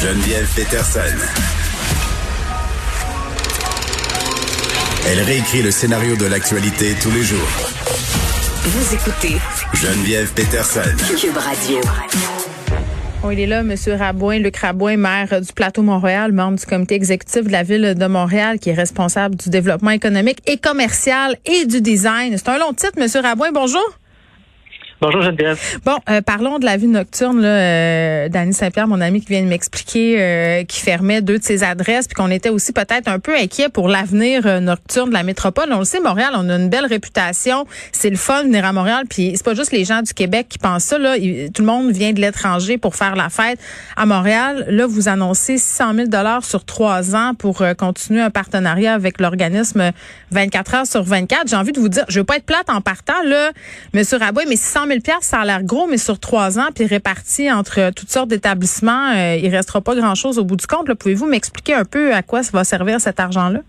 Geneviève Peterson. Elle réécrit le scénario de l'actualité tous les jours. Vous écoutez Geneviève Peterson. Cube Radio. Bon, il est là, M. Rabouin, Luc Rabouin, maire du Plateau Montréal, membre du comité exécutif de la ville de Montréal, qui est responsable du développement économique et commercial et du design. C'est un long titre, M. Rabouin. Bonjour. Bonjour Geneviève. Bon, euh, parlons de la vie nocturne. Là, euh, Saint-Pierre, mon ami qui vient de m'expliquer, euh, qui fermait deux de ses adresses, puis qu'on était aussi peut-être un peu inquiet pour l'avenir euh, nocturne de la métropole. On le sait, Montréal, on a une belle réputation. C'est le fun de venir à Montréal, puis c'est pas juste les gens du Québec qui pensent ça. Là, tout le monde vient de l'étranger pour faire la fête à Montréal. Là, vous annoncez 600 000 dollars sur trois ans pour continuer un partenariat avec l'organisme 24 heures sur 24. J'ai envie de vous dire, je veux pas être plate en partant là, Monsieur Rabouin, mais 600 000 ça a l'air gros, mais sur trois ans, puis réparti entre toutes sortes d'établissements, euh, il restera pas grand-chose au bout du compte. Pouvez-vous m'expliquer un peu à quoi ça va servir cet argent-là?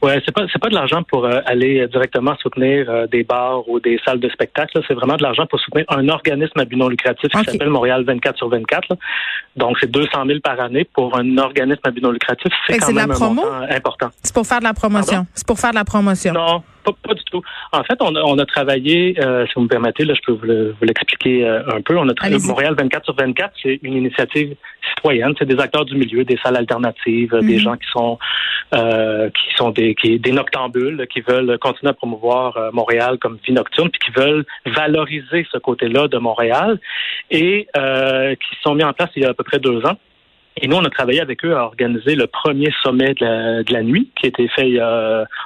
Oui, c'est pas c'est pas de l'argent pour euh, aller directement soutenir euh, des bars ou des salles de spectacle. C'est vraiment de l'argent pour soutenir un organisme à but non lucratif qui s'appelle Montréal 24 sur 24. Donc c'est 200 000 par année pour un organisme à but non lucratif. C'est quand même un important. C'est pour faire de la promotion. C'est pour faire de la promotion. Non. Pas, du tout. En fait, on a, on a travaillé, euh, si vous me permettez, là, je peux vous l'expliquer un peu. On a travaillé Montréal 24 sur 24, c'est une initiative citoyenne. C'est des acteurs du milieu, des salles alternatives, des mhm. gens qui sont euh, qui sont des, qui, des noctambules, qui veulent continuer à promouvoir euh, Montréal comme vie nocturne, puis qui veulent valoriser ce côté-là de Montréal, et euh, qui sont mis en place il y a à peu près deux ans. Et nous, on a travaillé avec eux à organiser le premier sommet de la, nuit qui a été fait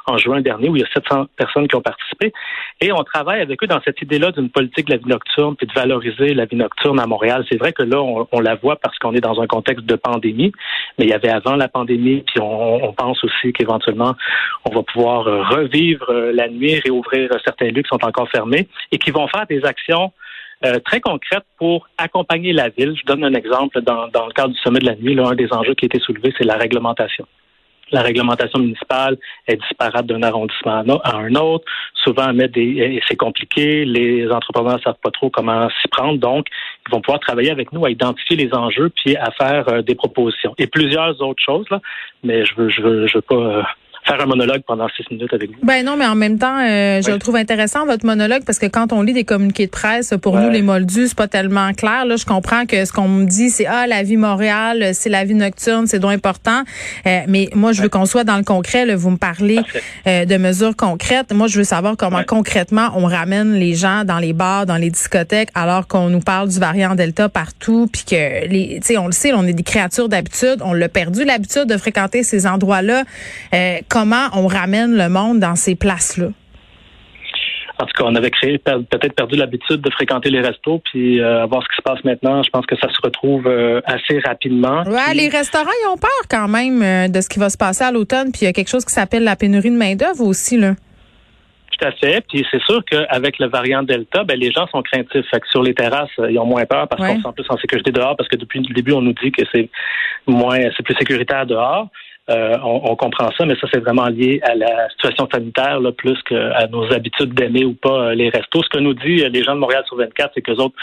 en juin dernier, où il y a 700 personnes qui ont participé. Et on travaille avec eux dans cette idée-là d'une politique de la vie nocturne, puis de valoriser la vie nocturne à Montréal. C'est vrai que là, on, la voit parce qu'on est dans un contexte de pandémie, mais il y avait avant la pandémie, puis on, on pense aussi qu'éventuellement, on va pouvoir euh, revivre euh, la nuit, réouvrir certains lieux qui sont encore fermés et qui vont faire des actions euh, très concrète pour accompagner la ville. Je donne un exemple dans, dans le cadre du sommet de la nuit. Là, un des enjeux qui a été soulevé, c'est la réglementation. La réglementation municipale est disparate d'un arrondissement à un autre. Souvent, c'est compliqué. Les entrepreneurs ne savent pas trop comment s'y prendre. Donc, ils vont pouvoir travailler avec nous à identifier les enjeux puis à faire euh, des propositions. Et plusieurs autres choses, là. Mais je veux, je veux, je veux pas euh, faire un monologue pendant six minutes avec vous. Ben non, mais en même temps, euh, je le trouve intéressant votre monologue parce que quand on lit des communiqués de presse, pour nous les Moldus, c'est pas tellement clair. Là, je comprends que ce qu'on me dit, c'est ah la vie Montréal, c'est la vie nocturne, c'est donc important. Euh, mais moi, je veux qu'on soit dans le concret. Là, vous me parlez euh, de mesures concrètes. Moi, je veux savoir comment concrètement on ramène les gens dans les bars, dans les discothèques, alors qu'on nous parle du variant Delta partout, puis que les, tu sais, on le sait, on est des créatures d'habitude, on l'a perdu l'habitude de fréquenter ces endroits-là comment on ramène le monde dans ces places-là? En tout cas, on avait créé peut-être perdu l'habitude de fréquenter les restos, puis euh, voir ce qui se passe maintenant. Je pense que ça se retrouve euh, assez rapidement. Ouais, les restaurants ils ont peur quand même euh, de ce qui va se passer à l'automne. Puis il y a quelque chose qui s'appelle la pénurie de main d'œuvre aussi là. Tout à fait. Puis c'est sûr qu'avec le variant Delta, ben, les gens sont craintifs. Fait que sur les terrasses, ils ont moins peur parce qu'on se sent plus en sécurité dehors, parce que depuis le début, on nous dit que c'est moins, c'est plus sécuritaire dehors. Euh, on, comprend ça, mais ça, c'est vraiment lié à la situation sanitaire, là, plus qu'à nos habitudes d'aimer ou pas euh, les restos. Ce que nous dit euh, les gens de Montréal sur 24, c'est que autres,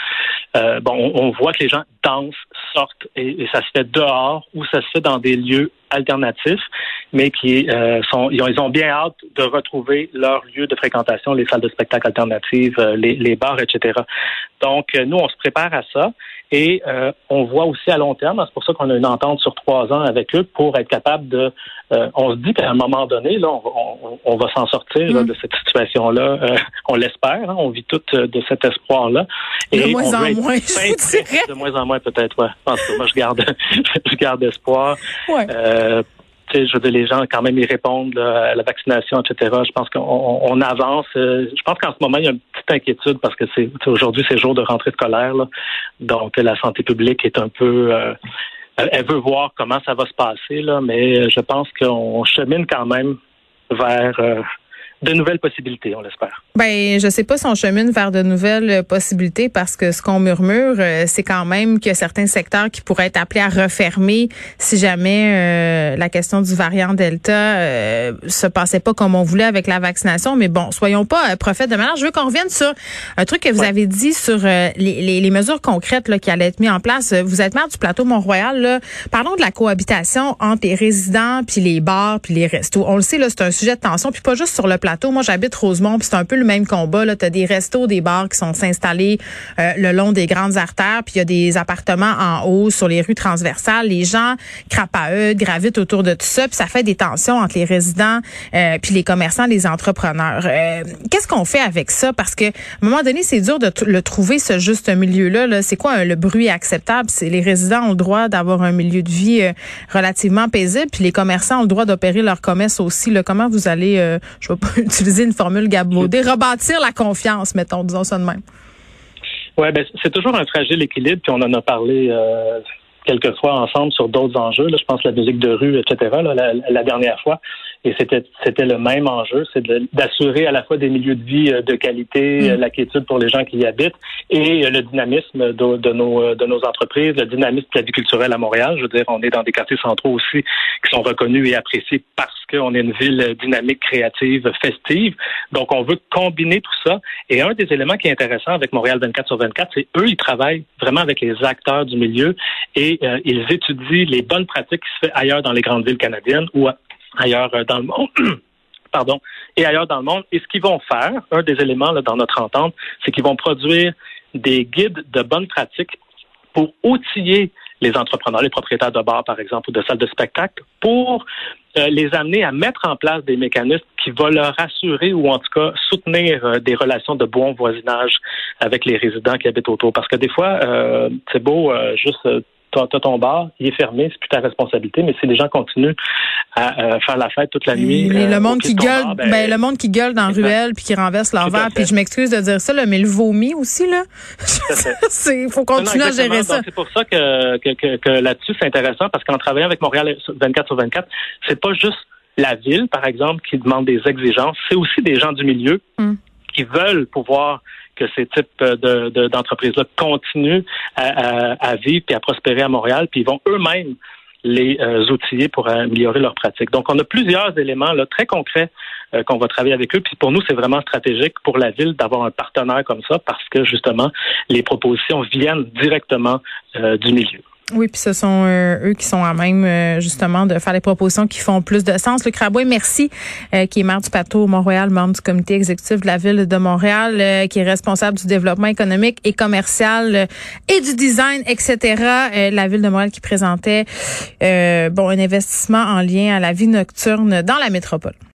bon, on, voit que les gens dansent, sortent, et, ça se fait dehors ou ça se fait dans des lieux alternatifs, mais qui sont, ils ont, bien hâte de retrouver leur lieu de fréquentation, les salles de spectacle alternatives, les bars, etc. Donc, nous, on se prépare à ça. Et euh, on voit aussi à long terme, c'est pour ça qu'on a une entente sur trois ans avec eux pour être capable de. Euh, on se dit qu'à un moment donné, là, on, va s'en sortir de cette situation-là. Euh, on l'espère. Hein, on vit tout de cet espoir-là. De moins en moins, je De moins en moins, peut-être. Ouais. moi, je garde, je garde espoir. Ouais je veux les gens quand même y répondent à la vaccination, etc. Je pense qu'on avance. Euh, je pense qu'en ce moment, il y a une petite inquiétude parce que c'est aujourd'hui c'est jour de rentrée scolaire, donc la santé publique est un peu euh, elle veut voir comment ça va se passer, là, mais je pense qu'on chemine quand même vers de nouvelles possibilités, on l'espère. Ben, je sais pas si on chemine vers de nouvelles possibilités parce que ce qu'on murmure, euh, c'est quand même qu'il y a certains secteurs qui pourraient être appelés à refermer si jamais euh, la question du variant Delta euh, se passait pas comme on voulait avec la vaccination. Mais bon, soyons pas prophètes de malheur. Je veux qu'on revienne sur un truc que vous avez dit sur les, les, les, mesures concrètes là, qui allaient être mises en place. Vous êtes maire du plateau Mont-Royal. Là. Parlons de la cohabitation entre les résidents puis les bars puis les restos. On le sait, là, c'est un sujet de tension, puis pas juste sur le plateau moi, j'habite Rosemont, puis c'est un peu le même combat. Tu as des restos, des bars qui sont installés euh, le long des grandes artères, puis il y a des appartements en haut sur les rues transversales. Les gens crapahutent, gravitent autour de tout ça, puis ça fait des tensions entre les résidents, euh, puis les commerçants, les entrepreneurs. Euh, qu'est-ce qu'on fait avec ça? Parce que à un moment donné, c'est dur de le trouver, ce juste milieu-là. -là, c'est quoi le bruit acceptable? Les résidents ont le droit d'avoir un milieu de vie relativement paisible, puis les commerçants ont le droit d'opérer leur commerce aussi. Comment vous allez, pas utiliser une formule gabaudée, rebâtir la confiance, mettons, disons ça de même. Oui, ben, c'est toujours un fragile équilibre, puis on en a parlé euh, quelques fois ensemble sur d'autres enjeux. Là, je pense la musique de rue, etc. la, dernière fois. Et c'était c'était le même enjeu, c'est d'assurer à la fois des milieux de vie euh, de qualité, mm. euh, la quiétude pour les gens qui y habitent et euh, le dynamisme de, de, nos de nos entreprises, le dynamisme culturel à Montréal. Je veux dire, on est dans des quartiers centraux aussi qui sont reconnus et appréciés parce qu'on est une ville dynamique, créative, festive. Donc, on veut combiner tout ça. Et un des éléments qui est intéressant avec Montréal 24 sur 24, c'est eux, ils travaillent vraiment avec les acteurs du milieu et ils étudient les bonnes pratiques qui se font ailleurs dans les grandes villes canadiennes ou ailleurs euh, dans le monde. Pardon, et ailleurs dans le monde. Et ce qu'ils vont faire, un des éléments dans notre entente, c'est qu'ils vont produire des guides de bonnes pratiques pour outiller les entrepreneurs, les propriétaires de bars, par exemple, ou de salles de spectacle, pour euh, les amener à mettre en place des mécanismes qui vont leur assurer ou en tout cas soutenir euh, des relations de bon voisinage avec les résidents qui habitent autour. Parce que des fois, c'est beau juste t'as ton bar, il est fermé, c'est plus ta responsabilité, mais si les gens continuent à euh, faire la fête toute la nuit. le euh, monde qui gueule, ben, ben, le monde qui gueule dans la ruelle puis qui renverse leur verre, puis je m'excuse de dire ça, là, mais le vomi aussi là. Il faut continuer à gérer ça. C'est pour ça que, que, que, là-dessus c'est intéressant parce qu'en travaillant avec Montréal 24 sur 24, c'est pas juste la ville, par exemple, qui demande des exigences, c'est aussi des gens du milieu hum. qui veulent pouvoir que ces types d'entreprises-là continuent à, vivre et à prospérer à Montréal, puis ils vont eux-mêmes les euh, outiller pour améliorer leurs pratiques. Donc, on a plusieurs éléments là, très concrets euh, qu'on va travailler avec eux. Puis pour nous, c'est vraiment stratégique pour la ville d'avoir un partenaire comme ça parce que justement, les propositions viennent directement euh, du milieu. Oui, puis ce sont euh, eux qui sont à même euh, justement de faire les propositions qui font plus de sens. Le Craboué, merci, euh, qui est maire du plateau Montréal, membre du comité exécutif de la ville de Montréal, qui est responsable du développement économique et commercial et du design, etc. la ville de Montréal qui présentait bon un investissement en lien à la vie nocturne dans la métropole.